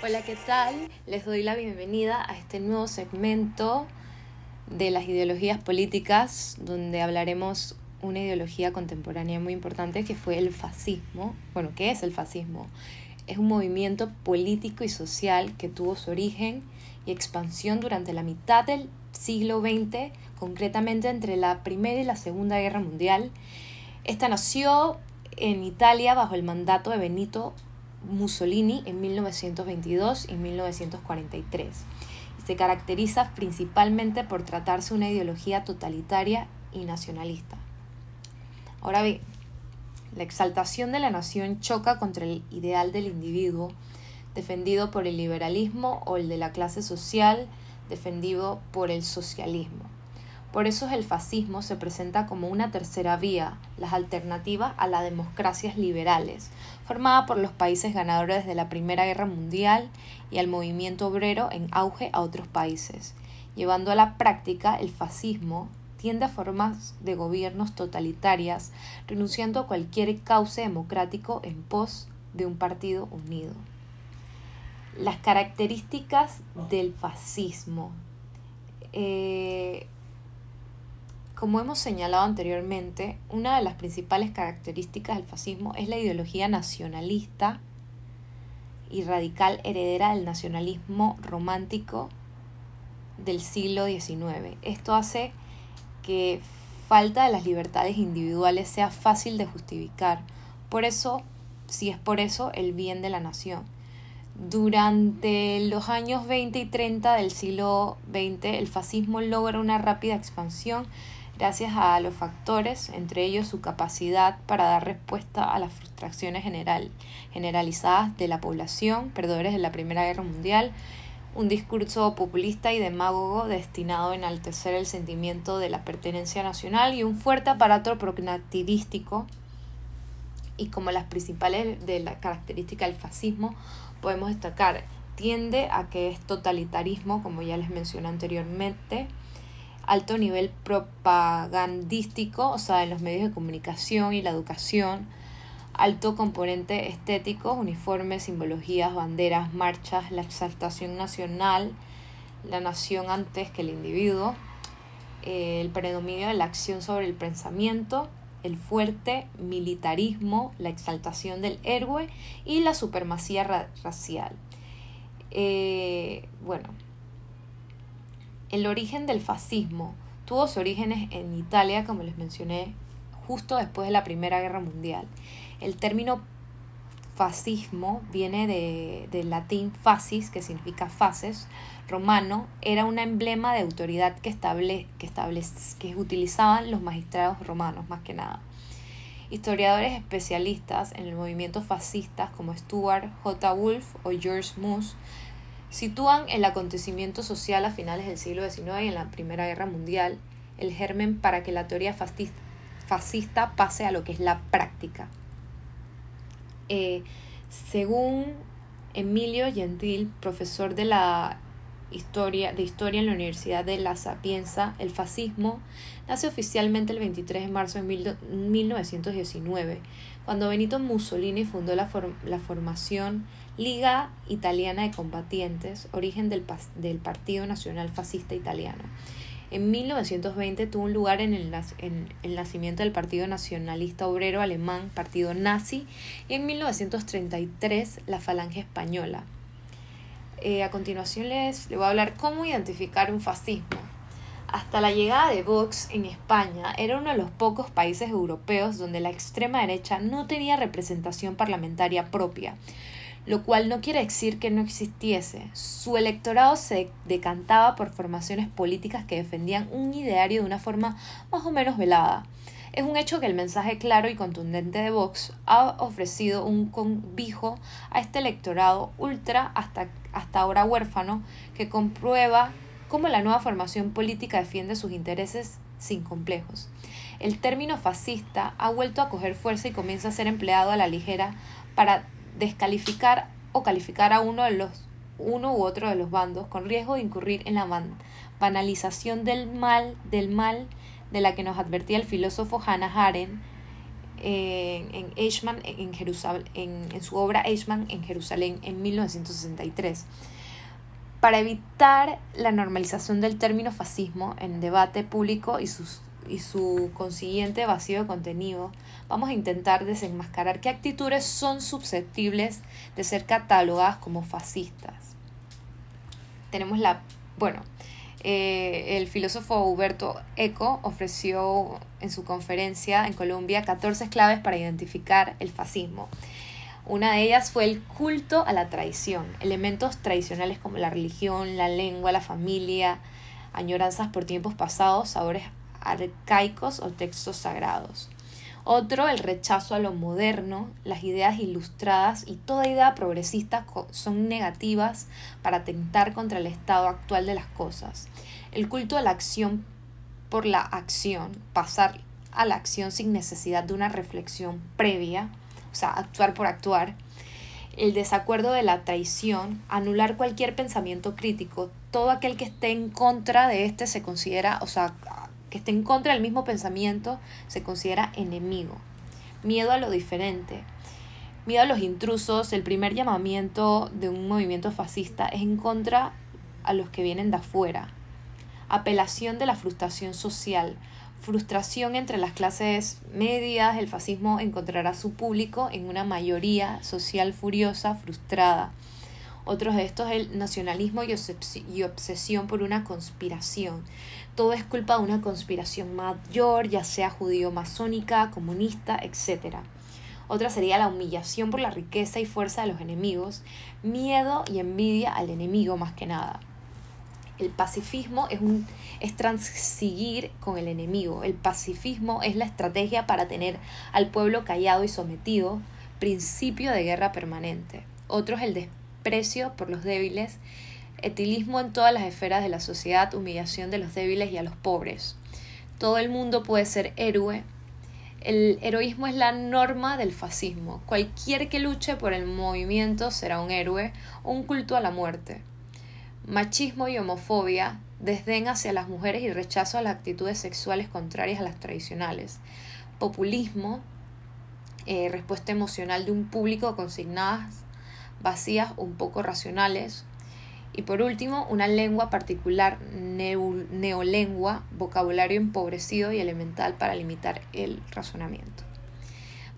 Hola, ¿qué tal? Les doy la bienvenida a este nuevo segmento de las ideologías políticas, donde hablaremos una ideología contemporánea muy importante que fue el fascismo. Bueno, ¿qué es el fascismo? Es un movimiento político y social que tuvo su origen y expansión durante la mitad del siglo XX, concretamente entre la Primera y la Segunda Guerra Mundial. Esta nació en Italia bajo el mandato de Benito Mussolini en 1922 y 1943. Y se caracteriza principalmente por tratarse una ideología totalitaria y nacionalista. Ahora bien, la exaltación de la nación choca contra el ideal del individuo, defendido por el liberalismo o el de la clase social, defendido por el socialismo. Por eso el fascismo se presenta como una tercera vía, las alternativas a las democracias liberales, formada por los países ganadores de la Primera Guerra Mundial y al movimiento obrero en auge a otros países. Llevando a la práctica, el fascismo tiende a formas de gobiernos totalitarias, renunciando a cualquier cauce democrático en pos de un partido unido. Las características del fascismo. Eh, como hemos señalado anteriormente, una de las principales características del fascismo es la ideología nacionalista y radical heredera del nacionalismo romántico del siglo XIX. Esto hace que falta de las libertades individuales sea fácil de justificar. Por eso, si es por eso, el bien de la nación. Durante los años 20 y 30 del siglo XX, el fascismo logra una rápida expansión gracias a los factores, entre ellos su capacidad para dar respuesta a las frustraciones general, generalizadas de la población, perdedores de la Primera Guerra Mundial, un discurso populista y demagogo destinado a enaltecer el sentimiento de la pertenencia nacional y un fuerte aparato prognatilístico y como las principales de la característica del fascismo podemos destacar tiende a que es totalitarismo como ya les mencioné anteriormente alto nivel propagandístico, o sea, en los medios de comunicación y la educación, alto componente estético, uniformes, simbologías, banderas, marchas, la exaltación nacional, la nación antes que el individuo, eh, el predominio de la acción sobre el pensamiento, el fuerte militarismo, la exaltación del héroe y la supremacía racial. Eh, bueno, el origen del fascismo tuvo sus orígenes en Italia, como les mencioné, justo después de la Primera Guerra Mundial. El término fascismo viene de, del latín fascis, que significa fases, romano, era un emblema de autoridad que, estable, que, que utilizaban los magistrados romanos, más que nada. Historiadores especialistas en el movimiento fascista como Stuart J. Wolf o George Moose sitúan el acontecimiento social a finales del siglo XIX y en la Primera Guerra Mundial el germen para que la teoría fascista, pase a lo que es la práctica. Eh, según Emilio Gentil, profesor de la historia, de historia en la Universidad de La Sapienza, el fascismo nace oficialmente el 23 de marzo de 1919, cuando Benito Mussolini fundó la, la formación Liga Italiana de Combatientes, origen del, del Partido Nacional Fascista Italiano. En 1920 tuvo un lugar en el, en el, nacimiento del Partido Nacionalista Obrero Alemán, partido nazi, y en 1933 la Falange Española. Eh, a continuación les, les voy a hablar cómo identificar un fascismo. Hasta la llegada de Vox en España era uno de los pocos países europeos donde la extrema derecha no tenía representación parlamentaria propia, lo cual no quiere decir que no existiese. Su electorado se decantaba por formaciones políticas que defendían un ideario de una forma más o menos velada. Es un hecho que el mensaje claro y contundente de Vox ha ofrecido un convijo a este electorado ultra hasta, hasta ahora huérfano que comprueba cómo la nueva formación política defiende sus intereses sin complejos. El término fascista ha vuelto a coger fuerza y comienza a ser empleado a la ligera para descalificar o calificar a uno de los uno u otro de los bandos con riesgo de incurrir en la banalización del mal del mal de la que nos advertía el filósofo Hannah Arendt en, en en, Jerusalén, en, en su obra Eichmann en Jerusalén en 1963. Para evitar la normalización del término fascismo en debate público y, sus, y su consiguiente vacío de contenido, vamos a intentar desenmascarar qué actitudes son susceptibles de ser catalogadas como fascistas. Tenemos la, bueno, eh, el filósofo Huberto Eco ofreció en su conferencia en Colombia 14 claves para identificar el fascismo. Una de ellas fue el culto a la tradición, elementos tradicionales como la religión, la lengua, la familia, añoranzas por tiempos pasados, sabores arcaicos o textos sagrados. Otro, el rechazo a lo moderno, las ideas ilustradas y toda idea progresista son negativas para atentar contra el estado actual de las cosas. El culto a la acción por la acción, pasar a la acción sin necesidad de una reflexión previa, sea, actuar por actuar. El desacuerdo de la traición, anular cualquier pensamiento crítico, todo aquel que esté en contra de este se considera, o sea, que esté en contra del mismo pensamiento se considera enemigo. Miedo a lo diferente. Miedo a los intrusos. El primer llamamiento de un movimiento fascista es en contra a los que vienen de afuera. Apelación de la frustración social. Frustración entre las clases medias. El fascismo encontrará su público en una mayoría social furiosa, frustrada. Otros de estos es el nacionalismo y obsesión por una conspiración todo es culpa de una conspiración mayor, ya sea judío-masónica, comunista, etc. Otra sería la humillación por la riqueza y fuerza de los enemigos, miedo y envidia al enemigo más que nada. El pacifismo es, un, es transigir con el enemigo. El pacifismo es la estrategia para tener al pueblo callado y sometido, principio de guerra permanente. Otro es el desprecio por los débiles etilismo en todas las esferas de la sociedad, humillación de los débiles y a los pobres. Todo el mundo puede ser héroe. El heroísmo es la norma del fascismo. Cualquier que luche por el movimiento será un héroe o un culto a la muerte. Machismo y homofobia, desdén hacia las mujeres y rechazo a las actitudes sexuales contrarias a las tradicionales. Populismo, eh, respuesta emocional de un público consignadas vacías, un poco racionales, y por último, una lengua particular, neolengua, vocabulario empobrecido y elemental para limitar el razonamiento.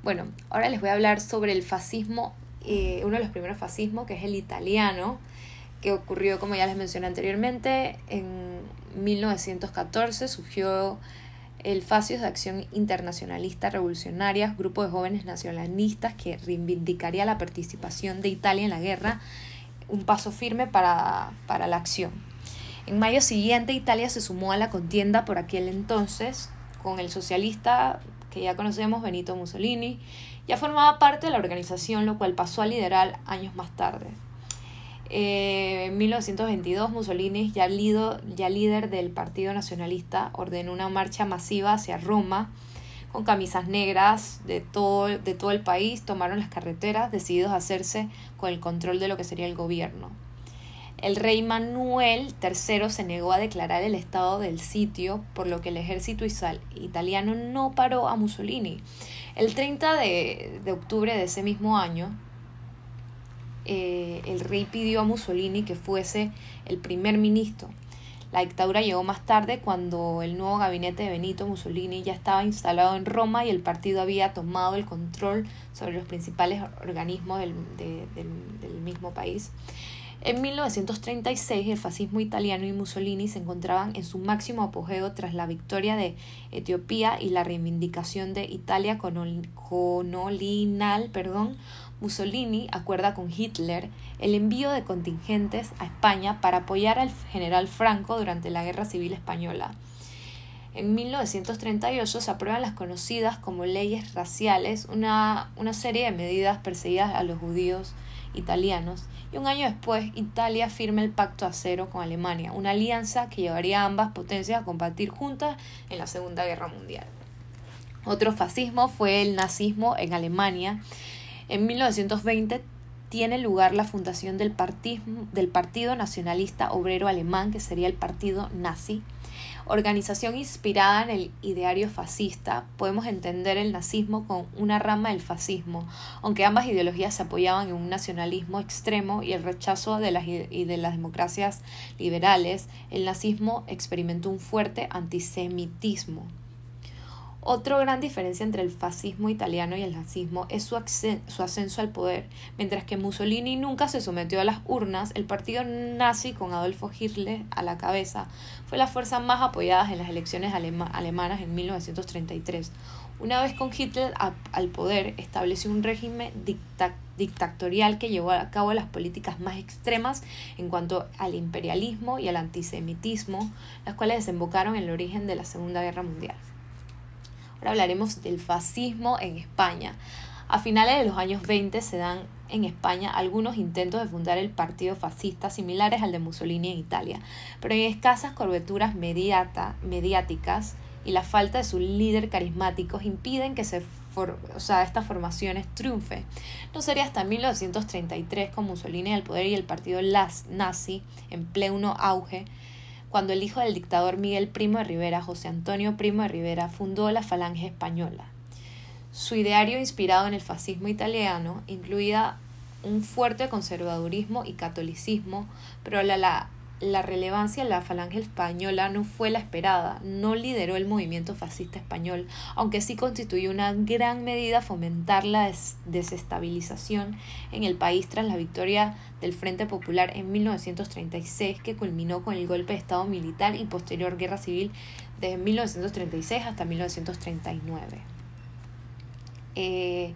Bueno, ahora les voy a hablar sobre el fascismo, eh, uno de los primeros fascismos, que es el italiano, que ocurrió, como ya les mencioné anteriormente, en 1914 surgió el Facios de Acción Internacionalista Revolucionaria, grupo de jóvenes nacionalistas que reivindicaría la participación de Italia en la guerra un paso firme para, la acción. En mayo siguiente Italia se sumó a la contienda por aquel entonces con el socialista que ya conocemos, Benito Mussolini. Ya formaba parte de la organización, lo cual pasó a liderar años más tarde. Eh, en 1922 Mussolini, ya, ya líder del Partido Nacionalista, ordenó una marcha masiva hacia Roma con camisas negras de todo, de todo el país, tomaron las carreteras, decididos a hacerse con el control de lo que sería el gobierno. El rey Manuel III se negó a declarar el estado del sitio, por lo que el ejército italiano no paró a Mussolini. El 30 de, octubre de ese mismo año, eh, el rey pidió a Mussolini que fuese el primer ministro. La dictadura llegó más tarde cuando el nuevo gabinete de Benito Mussolini ya estaba instalado en Roma y el partido había tomado el control sobre los principales organismos del, del mismo país. En 1936 el fascismo italiano y Mussolini se encontraban en su máximo apogeo tras la victoria de Etiopía y la reivindicación de Italia colonial, perdón, Mussolini acuerda con Hitler el envío de contingentes a España para apoyar al general Franco durante la Guerra Civil Española. En 1938 se aprueban las conocidas como leyes raciales, una, una serie de medidas perseguidas a los judíos italianos, y un año después Italia firma el Pacto Acero con Alemania, una alianza que llevaría a ambas potencias a combatir juntas en la Segunda Guerra Mundial. Otro fascismo fue el nazismo en Alemania, en 1920 tiene lugar la fundación del, Partido Nacionalista Obrero Alemán, que sería el partido nazi. organización inspirada en el ideario fascista, podemos entender el nazismo con una rama del fascismo, aunque ambas ideologías se apoyaban en un nacionalismo extremo y el rechazo y de las democracias liberales, el nazismo experimentó un fuerte antisemitismo. Otra gran diferencia entre el fascismo italiano y el nazismo es su, su, ascenso al poder. Mientras que Mussolini nunca se sometió a las urnas, el partido nazi con Adolfo Hitler a la cabeza fue la fuerza más apoyada en las elecciones alemanas en 1933. Una vez con Hitler al poder, estableció un régimen dictatorial que llevó a cabo las políticas más extremas en cuanto al imperialismo y al antisemitismo, las cuales desembocaron en el origen de la Segunda Guerra Mundial. Ahora hablaremos del fascismo en España. A finales de los años 20 se dan en España algunos intentos de fundar el partido fascista similares al de Mussolini en Italia, pero en escasas coberturas mediáticas y la falta de su líder carismático impiden que se o sea, estas formaciones triunfe. No sería hasta 1933 con Mussolini al poder y el partido nazi en pleno auge cuando el hijo del dictador Miguel Primo de Rivera, José Antonio Primo de Rivera, fundó la Falange Española. Su ideario, inspirado en el fascismo italiano, incluía un fuerte conservadurismo y catolicismo, pero la, la la relevancia de la falange española no fue la esperada, no lideró el movimiento fascista español, aunque sí constituyó una gran medida fomentar la desestabilización en el país tras la victoria del Frente Popular en 1936, que culminó con el golpe de Estado militar y posterior guerra civil desde 1936 hasta 1939. Eh,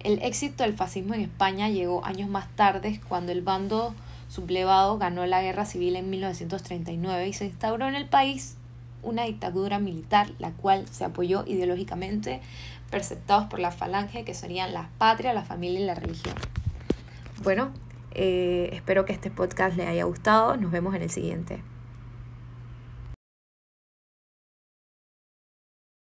el éxito del fascismo en España llegó años más tarde cuando el bando sublevado ganó la guerra civil en 1939 y se instauró en el país una dictadura militar, la cual se apoyó ideológicamente, perceptados por la falange, que serían la patria, la familia y la religión. Bueno, eh, espero que este podcast les haya gustado. Nos vemos en el siguiente.